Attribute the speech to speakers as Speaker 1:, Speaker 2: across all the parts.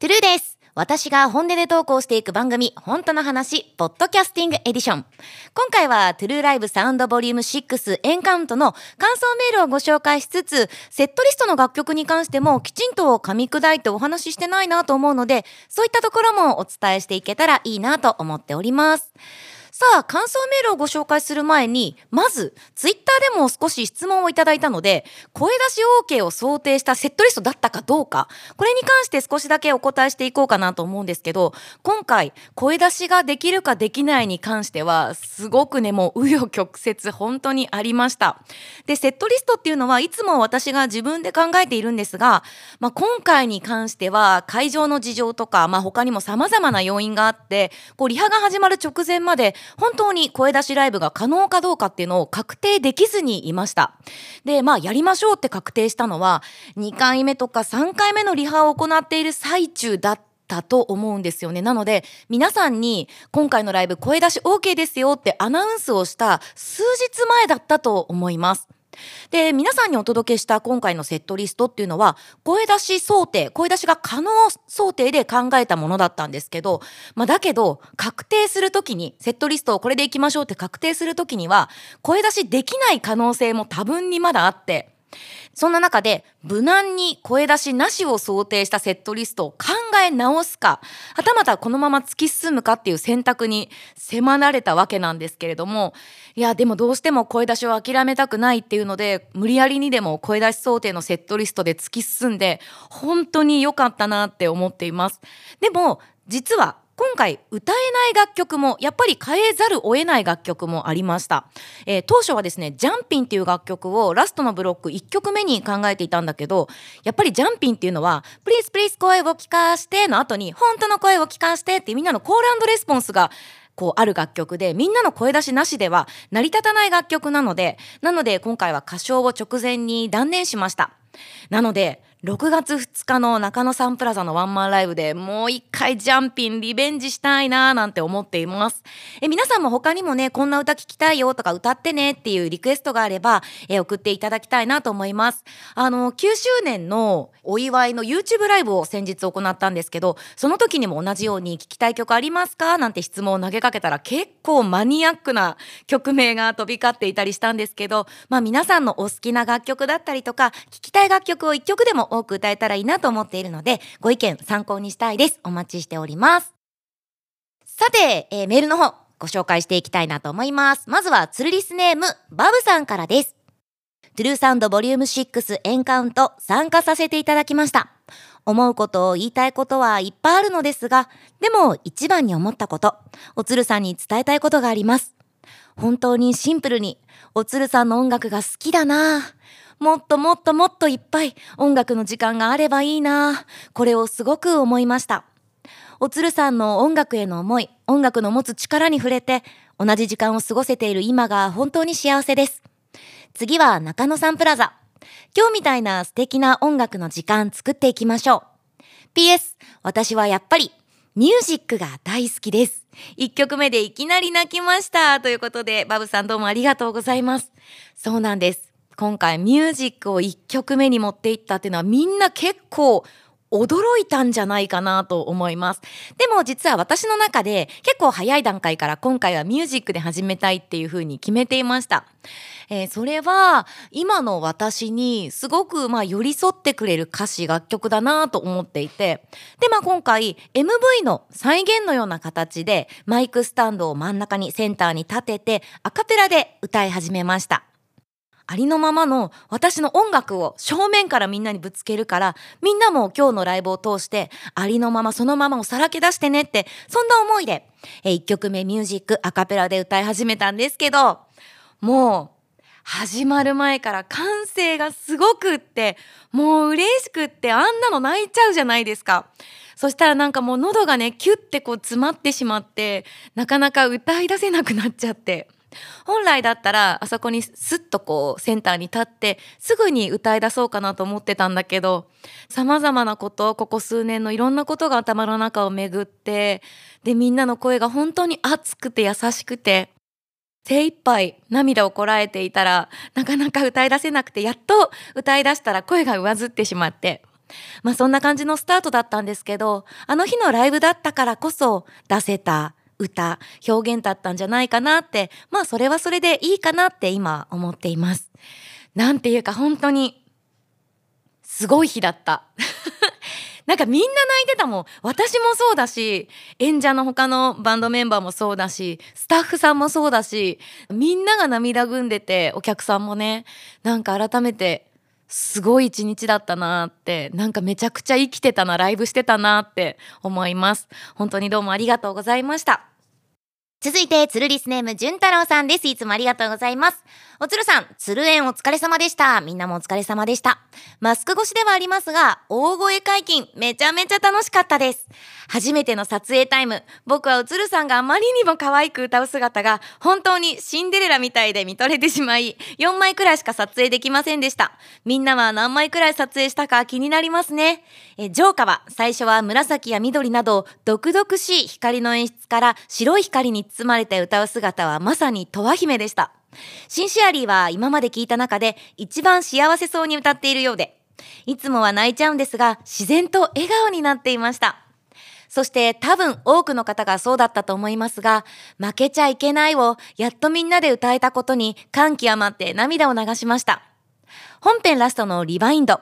Speaker 1: トゥルーです。私が本音で投稿していく番組、本当の話、ポッドキャスティングエディション。今回は、トゥルーライブサウンドボリューム6エンカウントの感想メールをご紹介しつつ、セットリストの楽曲に関してもきちんと噛み砕いてお話ししてないなと思うので、そういったところもお伝えしていけたらいいなと思っております。さあ、感想メールをご紹介する前に、まず、ツイッターでも少し質問をいただいたので、声出し OK を想定したセットリストだったかどうか、これに関して少しだけお答えしていこうかなと思うんですけど、今回、声出しができるかできないに関しては、すごくね、もう、紆余曲折、本当にありました。で、セットリストっていうのは、いつも私が自分で考えているんですが、まあ、今回に関しては、会場の事情とか、まあ、他にも様々な要因があって、こう、リハが始まる直前まで、本当に声出しライブが可能かどうかっていうのを確定できずにいました。で、まあ、やりましょうって確定したのは、2回目とか3回目のリハを行っている最中だったと思うんですよね。なので、皆さんに今回のライブ声出し OK ですよってアナウンスをした数日前だったと思います。で、皆さんにお届けした今回のセットリストっていうのは、声出し想定、声出しが可能想定で考えたものだったんですけど、まあだけど、確定する時に、セットリストをこれでいきましょうって確定する時には、声出しできない可能性も多分にまだあって、そんな中で無難に声出しなしを想定したセットリストを考え直すかはたまたこのまま突き進むかっていう選択に迫られたわけなんですけれどもいやでもどうしても声出しを諦めたくないっていうので無理やりにでも声出し想定のセットリストで突き進んで本当に良かったなって思っています。でも実は今回歌えない楽曲もやっぱり変えざるを得ない楽曲もありました、えー当初はですね「Jumpin'」っていう楽曲をラストのブロック1曲目に考えていたんだけどやっぱり「Jumpin'」っていうのは「please please 声を聞かして」の後に「本当の声を聞かして」ってみんなのコールレスポンスがこうある楽曲でみんなの声出しなしでは成り立たない楽曲なのでなので今回は歌唱を直前に断念しました。なので6月2日の中野サンプラザのワンマンライブでもう一回 Jumpin' リベンジしたいなーなんて思っています。え皆さんも他にもねこんな歌聞きたいよとか歌ってねっていうリクエストがあればえ送っていただきたいなと思います。あの9周年のお祝いの YouTube ライブを先日行ったんですけどその時にも同じように聞きたい曲ありますかなんて質問を投げかけたら結構マニアックな曲名が飛び交っていたりしたんですけどまあ皆さんのお好きな楽曲だったりとか聞きたい楽曲を1曲でも多く歌えたらいいなと思っているのでご意見参考にしたいです。お待ちしております。さて、えーメールの方ご紹介していきたいなと思います。まずはツルリスネームバブさんからです。トゥルーサンドボリューム6エンカウント参加させていただきました。思うことを言いたいことはいっぱいあるのですがでも一番に思ったことおつるさんに伝えたいことがあります。本当にシンプルにおつるさんの音楽が好きだな。ぁもっともっともっといっぱい音楽の時間があればいいな。これをすごく思いました。おつるさんの音楽への思い音楽の持つ力に触れて同じ時間を過ごせている今が本当に幸せです。次は中野サンプラザ。今日みたいな素敵な音楽の時間作っていきましょう。PS 私はやっぱりミュージックが大好きです。1曲目でいきなり泣きました。ということでバブさんどうもありがとうございます。そうなんです。今回ミュージックを1曲目に持っていったっていうのはみんな結構驚いたんじゃないかなと思います。でも実は私の中で結構早い段階から今回はミュージックで始めたいっていう風に決めていました。えーそれは今の私にすごくまあ寄り添ってくれる歌詞楽曲だなと思っていてでまあ今回 MV の再現のような形でマイクスタンドを真ん中にセンターに立ててアカペラで歌い始めました。ありのままの私の音楽を正面からみんなにぶつけるからみんなも今日のライブを通してありのままそのままをさらけ出してねってそんな思いでえ1曲目ミュージックアカペラで歌い始めたんですけどもう始まる前から感性がすごくってもう嬉しくってあんなの泣いちゃうじゃないですか。そしたらなんかもう喉がねキュッてこう詰まってしまってなかなか歌い出せなくなっちゃって本来だったらあそこにスッとこうセンターに立ってすぐに歌い出そうかなと思ってたんだけどさまざまなことここ数年のいろんなことが頭の中を巡ってでみんなの声が本当に熱くて優しくて精一杯涙をこらえていたらなかなか歌い出せなくてやっと歌い出したら声が上ずってしまって。まあそんな感じのスタートだったんですけど、あの日のライブだったからこそ出せた。歌、表現だったんじゃないかなって、まあそれはそれでいいかなって今思っています。なんていうか本当に、すごい日だった。なんかみんな泣いてたもん。私もそうだし、演者の他のバンドメンバーもそうだし、スタッフさんもそうだし、みんなが涙ぐんでて、お客さんもね、なんか改めて、すごい一日だったなーって、なんかめちゃくちゃ生きてたな、ライブしてたなーって思います。本当にどうもありがとうございました。続いて、つるリスネーム、じゅん太郎さんです。いつもありがとうございます。おつるさん、つる園お疲れ様でした。みんなもお疲れ様でした。マスク越しではありますが、大声解禁、めちゃめちゃ楽しかったです。初めての撮影タイム、僕はおつるさんがあまりにも可愛く歌う姿が、本当にシンデレラみたいで見とれてしまい、4枚くらいしか撮影できませんでした。みんなは何枚くらい撮影したか気になりますね。え、ジョーカは、最初は紫や緑など、毒々しい光の演出から白い光に包まれて歌う姿はまさにトワ姫でした。シンシアリーは今まで聞いた中で一番幸せそうに歌っているようで、いつもは泣いちゃうんですが、自然と笑顔になっていました。そして多分多くの方がそうだったと思いますが、負けちゃいけないをやっとみんなで歌えたことに感極まって涙を流しました。本編ラストの Rebind。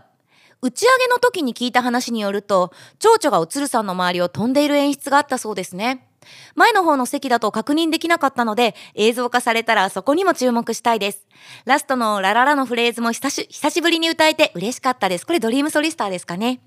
Speaker 1: 打ち上げの時に聞いた話によると、蝶々がおつるさんの周りを飛んでいる演出があったそうですね。前の方の席だと確認できなかったので、映像化されたらそこにも注目したいです。ラストのラララのフレーズも久し久しぶりに歌えて嬉しかったです。これ DREAM SOLISTER ですかね。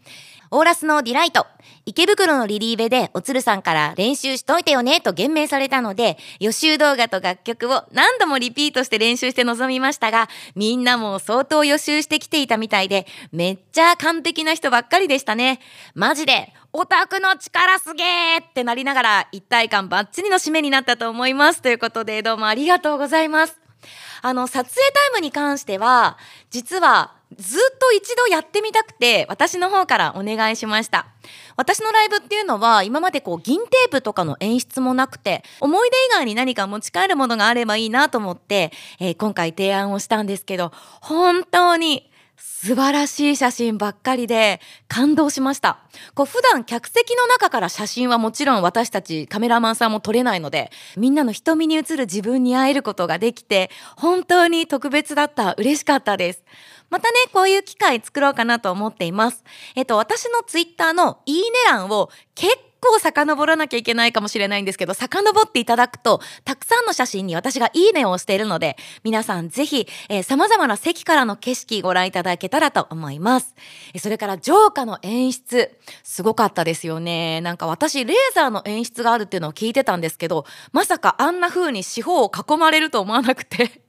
Speaker 1: オーラスの Delight。池袋のリリイベでおつるさんから練習しといてよねと厳命されたので、予習動画と楽曲を何度もリピートして練習して臨みましたが、みんなも相当予習してきていたみたいで、めっちゃ完璧な人ばっかりでしたね。マジで、オタクの力すげーってなりながら一体感バッチリの締めになったと思います。ということでどうもありがとうございます。あの、撮影タイムに関しては、実はずっと一度やってみたくて、私の方からお願いしました。私のライブっていうのは、今までこう、銀テープとかの演出もなくて、思い出以外に何か持ち帰るものがあればいいなと思って、えー、今回提案をしたんですけど、本当に素晴らしい写真ばっかりで感動しました。こう普段客席の中から写真はもちろん私たちカメラマンさんも撮れないので、みんなの瞳に映る自分に会えることができて、本当に特別だった。嬉しかったです。またね、こういう機会作ろうかなと思っています。えっと、私のツイッターのいいね欄を結構遡らなきゃいけないかもしれないんですけど、遡っていただくと、たくさんの写真に私がいいねを押しているので、皆さんぜひ、えー、様々な席からの景色ご覧いただけたらと思います。それから、浄化の演出、すごかったですよね。なんか私、レーザーの演出があるっていうのを聞いてたんですけど、まさかあんな風に四方を囲まれると思わなくて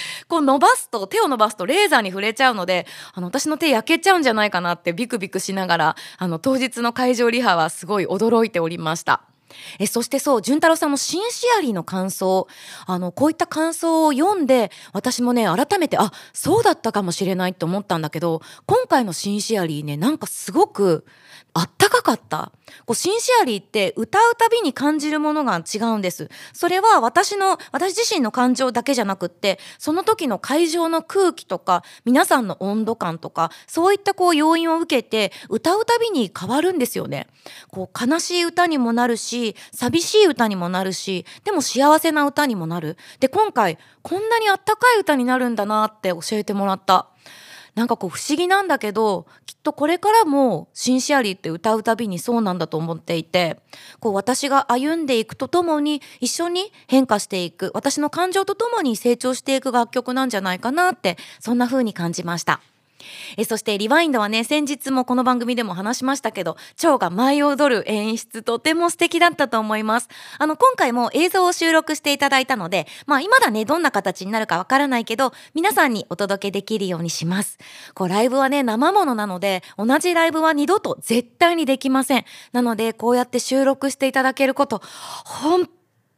Speaker 1: こう伸ばすと手を伸ばすとレーザーに触れちゃうのであの私の手焼けちゃうんじゃないかなってビクビクしながらあの当日の会場リハはすごい驚いておりました。えそしてそう潤太郎さんもシンシアリーの感想あのこういった感想を読んで私もね改めてあそうだったかもしれないって思ったんだけど今回のシンシアリーねなんかすごくあったかかった。こうシンシアリーって歌うたびに感じるものが違うんです。それは私の、私自身の感情だけじゃなくって、その時の会場の空気とか、皆さんの温度感とか、そういったこう要因を受けて、歌うたびに変わるんですよね。こう悲しい歌にもなるし、寂しい歌にもなるし、でも幸せな歌にもなる。で、今回、こんなにあったかい歌になるんだなって教えてもらった。なんかこう不思議なんだけどきっとこれからも「シンシアリー」って歌うたびにそうなんだと思っていてこう私が歩んでいくとともに一緒に変化していく私の感情とともに成長していく楽曲なんじゃないかなってそんな風に感じました。えそしてリワインドはね先日もこの番組でも話しましたけど蝶が舞い踊る演出とても素敵だったと思います。あの今回も映像を収録していただいたのでまあ今だねどんな形になるかわからないけど皆さんにお届けできるようにします。こうライブはね生ものなので同じライブは二度と絶対にできません。なのでこうやって収録していただけること本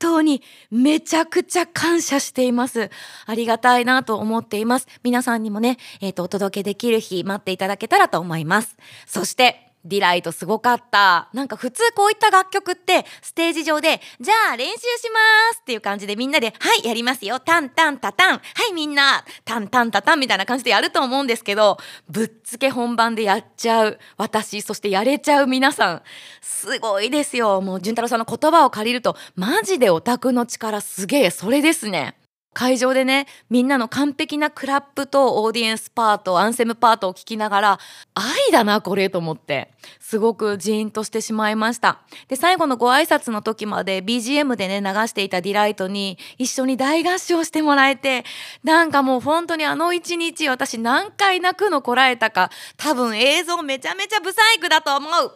Speaker 1: 当にめちゃくちゃ感謝しています。ありがたいなと思っています。皆さんにもね、えっ、ー、と、お届けできる日待っていただけたらと思います。そして、 Delight すごかった。なんか普通こういった楽曲ってステージ上でじゃあ練習しますっていう感じでみんなではいやりますよ。タンタンタタン。はいみんな。タンタンタタンみたいな感じでやると思うんですけどぶっつけ本番でやっちゃう。私そしてやれちゃう皆さん。すごいですよ。もう潤太郎さんの言葉を借りるとマジでオタクの力すげえ。それですね。会場でねみんなの完璧なクラップとオーディエンスパートアンセムパートを聞きながら愛だなこれと思ってすごくジーンとしてしまいました。で最後のご挨拶の時まで BGM でね流していた Delight に一緒に大合唱してもらえてなんかもう本当にあの一日私何回泣くのこらえたか多分映像めちゃめちゃブサイクだと思う。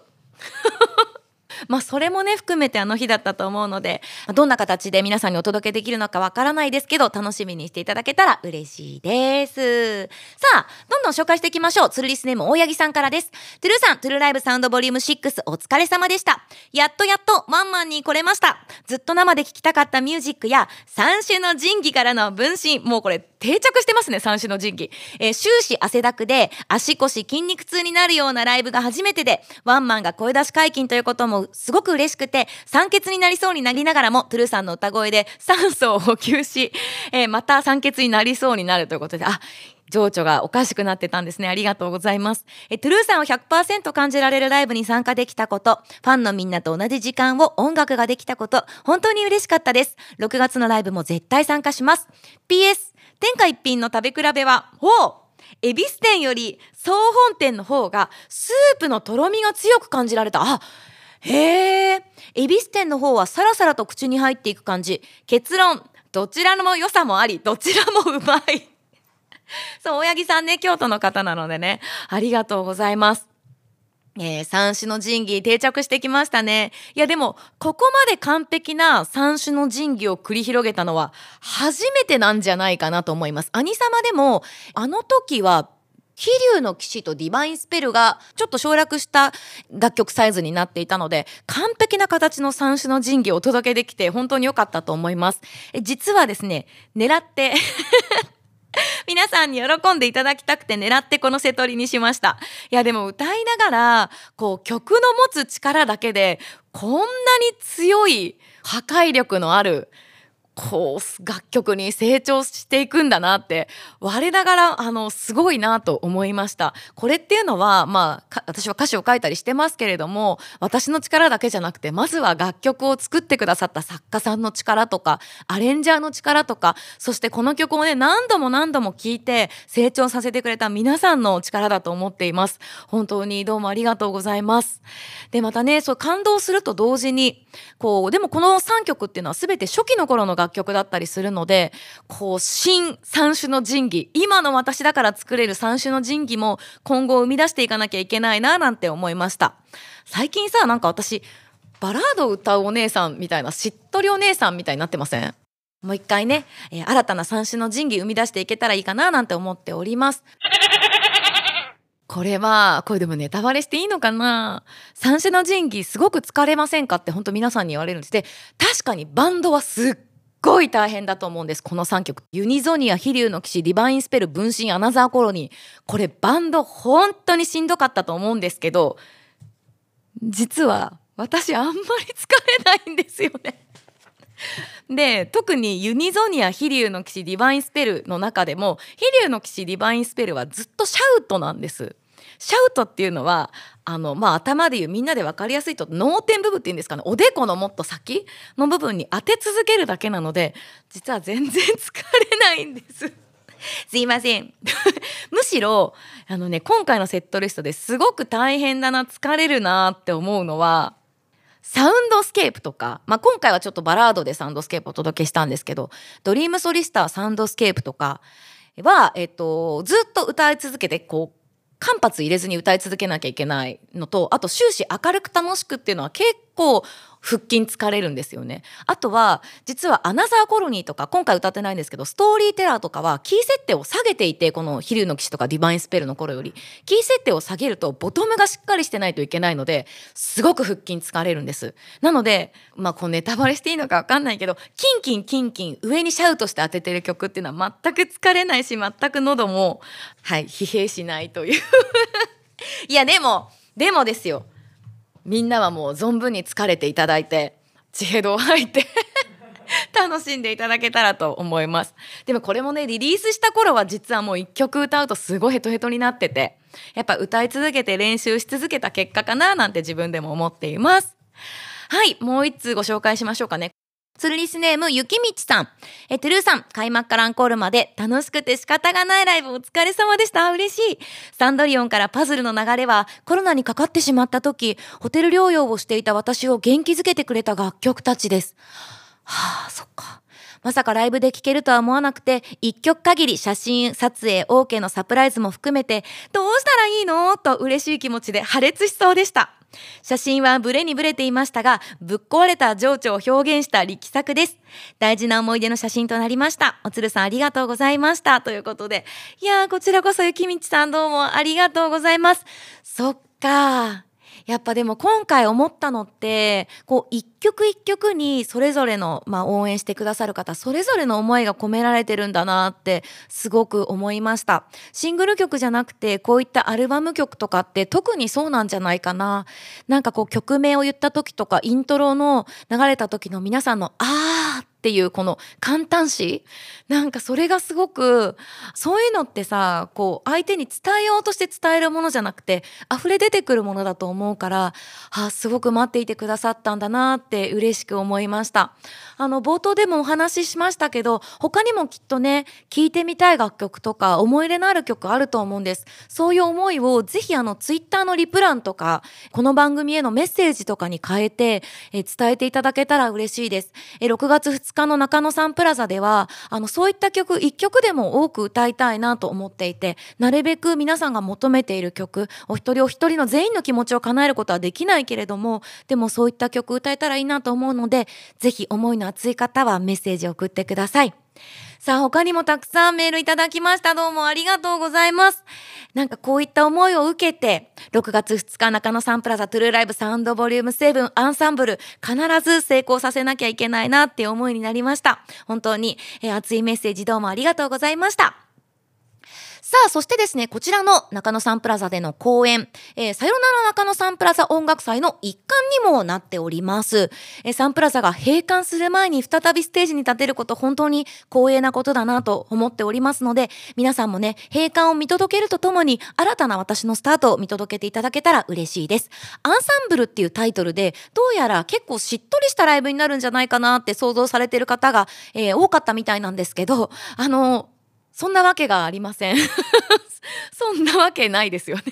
Speaker 1: まあそれもね含めてあの日だったと思うのでどんな形で皆さんにお届けできるのかわからないですけど楽しみにしていただけたら嬉しいです。さあどんどん紹介していきましょう。ツルリスネーム大八木さんからです。トゥルーさんトゥルーライブサウンドボリューム6お疲れ様でした。やっとやっとワンマンに来れました。ずっと生で聴きたかったミュージックや三種の神器からの分身。もうこれ定着してますね三種の神器、えー、終始汗だくで足腰筋肉痛になるようなライブが初めてでワンマンが声出し解禁ということもすごく嬉しくて酸欠になりそうになりながらもトゥルーさんの歌声で酸素を補給し、えー、また酸欠になりそうになるということであ情緒がおかしくなってたんですね。ありがとうございます。え、トゥルーさんを100%感じられるライブに参加できたこと、ファンのみんなと同じ時間を音楽ができたこと、本当に嬉しかったです。6月のライブも絶対参加します。PS、天下一品の食べ比べは、ほう恵比寿店より総本店の方がスープのとろみが強く感じられた。あ、へえ。恵比寿店の方はサラサラと口に入っていく感じ。結論、どちらの良さもあり、どちらもうまい。そう、大八木さんね、京都の方なのでね、ありがとうございます。えー、三種の神器定着してきましたね。いやでも、ここまで完璧な三種の神器を繰り広げたのは初めてなんじゃないかなと思います。兄様でも、あの時は飛竜の騎士とディバインスペルがちょっと省略した楽曲サイズになっていたので完璧な形の三種の神器をお届けできて本当に良かったと思います。え実はですね狙って 皆さんに喜んでいただきたくて狙ってこの瀬取りにしました。いやでも歌いながらこう曲の持つ力だけでこんなに強い破壊力のあるこう楽曲に成長していくんだなって我ながらあのすごいなと思いました。これっていうのはまあ私は歌詞を書いたりしてますけれども私の力だけじゃなくてまずは楽曲を作ってくださった作家さんの力とかアレンジャーの力とかそしてこの曲をね何度も何度も聴いて成長させてくれた皆さんの力だと思っています。本当にどうもありがとうございます。でまたねそう感動すると同時にこうでもこの3曲っていうのは全て初期の頃の楽曲だったりするのでこう新三種の神器今の私だから作れる三種の神器も今後生み出していかなきゃいけないななんて思いました。最近さなんか私バラードを歌うお姉さんみたいなしっとりお姉さんみたいになってません？もう一回ね、えー、新たな三種の神器生み出していけたらいいかななんて思っております。これは、これでもネタバレしていいのかな？三種の神器すごく疲れませんか？って本当皆さんに言われるんです。で、確かにバンドはすっごい大変だと思うんです。この3曲。ユニゾニア、飛竜の騎士、ディバインスペル、分身、アナザーコロニー。これバンド本当にしんどかったと思うんですけど、実は私あんまり疲れないんですよね。で特にユニゾニア飛竜の騎士ディバインスペルの中でも飛竜の騎士ディバインスペルはずっとシャウトなんです。シャウトっていうのはあの、まあ、頭で言うみんなで分かりやすいと脳天部分っていうんですかねおでこのもっと先の部分に当て続けるだけなので実は全然疲れないんです。すいません むしろあのね今回のセットリストですごく大変だな疲れるなって思うのは Soundscape とか、まあ、今回はちょっとバラードで Soundscape をお届けしたんですけど DREAM SOLISTER、Soundscape とかは、えっと、ずっと歌い続けてこう間髪入れずに歌い続けなきゃいけないのとあと終始明るく楽しくっていうのは結構腹筋疲れるんですよね。あとは実は Another colony とか今回歌ってないんですけど Storyteller とかはキー設定を下げていてこの飛竜の騎士とか Divine Spell の頃より。キー設定を下げるとボトムがしっかりしてないといけないのですごく腹筋疲れるんです。なのでまあこうネタバレしていいのか分かんないけどキンキンキンキン上にシャウトして当ててる曲っていうのは全く疲れないし全く喉もはい疲弊しないという。いやでもでもですよ。みんなはもう存分に疲れていただいて地平道入って 楽しんでいただけたらと思います。でもこれもねリリースした頃は実はもう一曲歌うとすごいヘトヘトになっててやっぱ歌い続けて練習し続けた結果かななんて自分でも思っています。はいもう一通ご紹介しましょうかね。ツルリスネーム、ゆきみちさん。え、トゥルーさん、開幕からアンコールまで楽しくて仕方がないライブお疲れ様でした。嬉しい。サンドリオンからパズルの流れは、コロナにかかってしまった時、ホテル療養をしていた私を元気づけてくれた楽曲たちです。はあ、そっか。まさかライブで聴けるとは思わなくて、一曲限り写真撮影 OK のサプライズも含めて、どうしたらいいの？と嬉しい気持ちで破裂しそうでした。写真はブレにブレていましたが、ぶっ壊れた情緒を表現した力作です。大事な思い出の写真となりました。おつるさんありがとうございました。ということで。いやー、こちらこそゆきみちさんどうもありがとうございます。そっかやっぱでも今回思ったのってこう一曲一曲にそれぞれの、まあ、応援してくださる方それぞれの思いが込められてるんだなってすごく思いました。シングル曲じゃなくてこういったアルバム曲とかって特にそうなんじゃないかな。なんかこう曲名を言った時とかイントロの流れた時の皆さんの「あー」っていうこの簡単詞。なんかそれがすごくそういうのってさこう相手に伝えようとして伝えるものじゃなくて溢れ出てくるものだと思うからあすごく待っていてくださったんだなって嬉しく思いました。あの冒頭でもお話ししましたけど他にもきっとね聴いてみたい楽曲とか思い入れのある曲あると思うんです。そういう思いをぜひあのツイッターのリプランとかこの番組へのメッセージとかに変えてえ伝えていただけたら嬉しいです。え6月2日の中野サンプラザではあのそういった曲1曲でも多く歌いたいなと思っていてなるべく皆さんが求めている曲お一人お一人の全員の気持ちを叶えることはできないけれどもでもそういった曲歌えたらいいなと思うのでぜひ思いの熱い方はメッセージを送ってください。さあ他にもたくさんメールいただきました。どうもありがとうございます。なんかこういった思いを受けて6月2日中野サンプラザトゥルーライブサウンドボリューム7アンサンブル必ず成功させなきゃいけないなっていう思いになりました。本当に、えー、熱いメッセージどうもありがとうございました。さあ、そしてですね、こちらの中野サンプラザでの公演、えー、さよなら中野サンプラザ音楽祭の一環にもなっております。えー、サンプラザが閉館する前に再びステージに立てること本当に光栄なことだなと思っておりますので、皆さんもね、閉館を見届けるとともに、新たな私のスタートを見届けていただけたら嬉しいです。アンサンブルっていうタイトルで、どうやら結構しっとりしたライブになるんじゃないかなって想像されてる方が、えー、多かったみたいなんですけど、あのそんなわけがありません。そんなわけないですよね。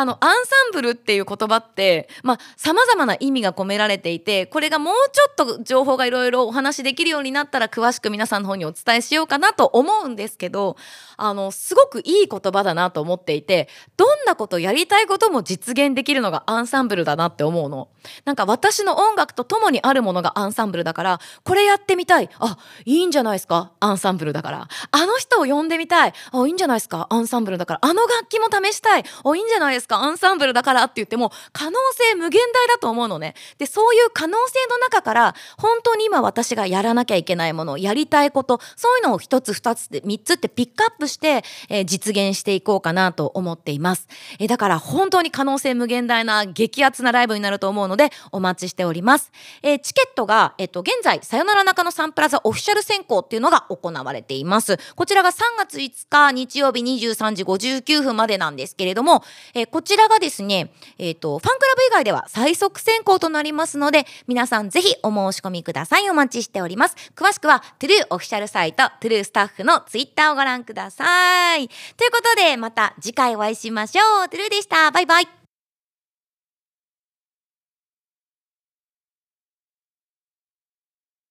Speaker 1: あのアンサンブルっていう言葉ってまあ様々な意味が込められていてこれがもうちょっと情報がいろいろお話しできるようになったら詳しく皆さんの方にお伝えしようかなと思うんですけどあのすごくいい言葉だなと思っていてどんなことやりたいことも実現できるのがアンサンブルだなって思うの。なんか私の音楽と共にあるものがアンサンブルだからこれやってみたい。あいいんじゃないですか？アンサンブルだから。あの人を呼んでみたい。あいいんじゃないですか？アンサンブルだから。あの楽器も試したい。あいいんじゃないですか？アンサンブルだからって言っても可能性無限大だと思うのね。でそういう可能性の中から本当に今私がやらなきゃいけないものやりたいことそういうのを一つ二つで三つってピックアップして、えー、実現していこうかなと思っています。え、だから本当に可能性無限大な激アツなライブになると思うのでお待ちしております。えー、チケットが、えっと、現在さよなら中野サンプラザオフィシャル先行っていうのが行われています。こちらが3月5日日曜日23時59分までなんですけれども、えこちらがですね、えっ、ー、と、ファンクラブ以外では最速先行となりますので、皆さんぜひお申し込みください。お待ちしております。詳しくは、 TRUEオフィシャルサイト、 TRUEスタッフのツイッターをご覧ください。ということで、また次回お会いしましょう。 TRUEでした。バイバイ。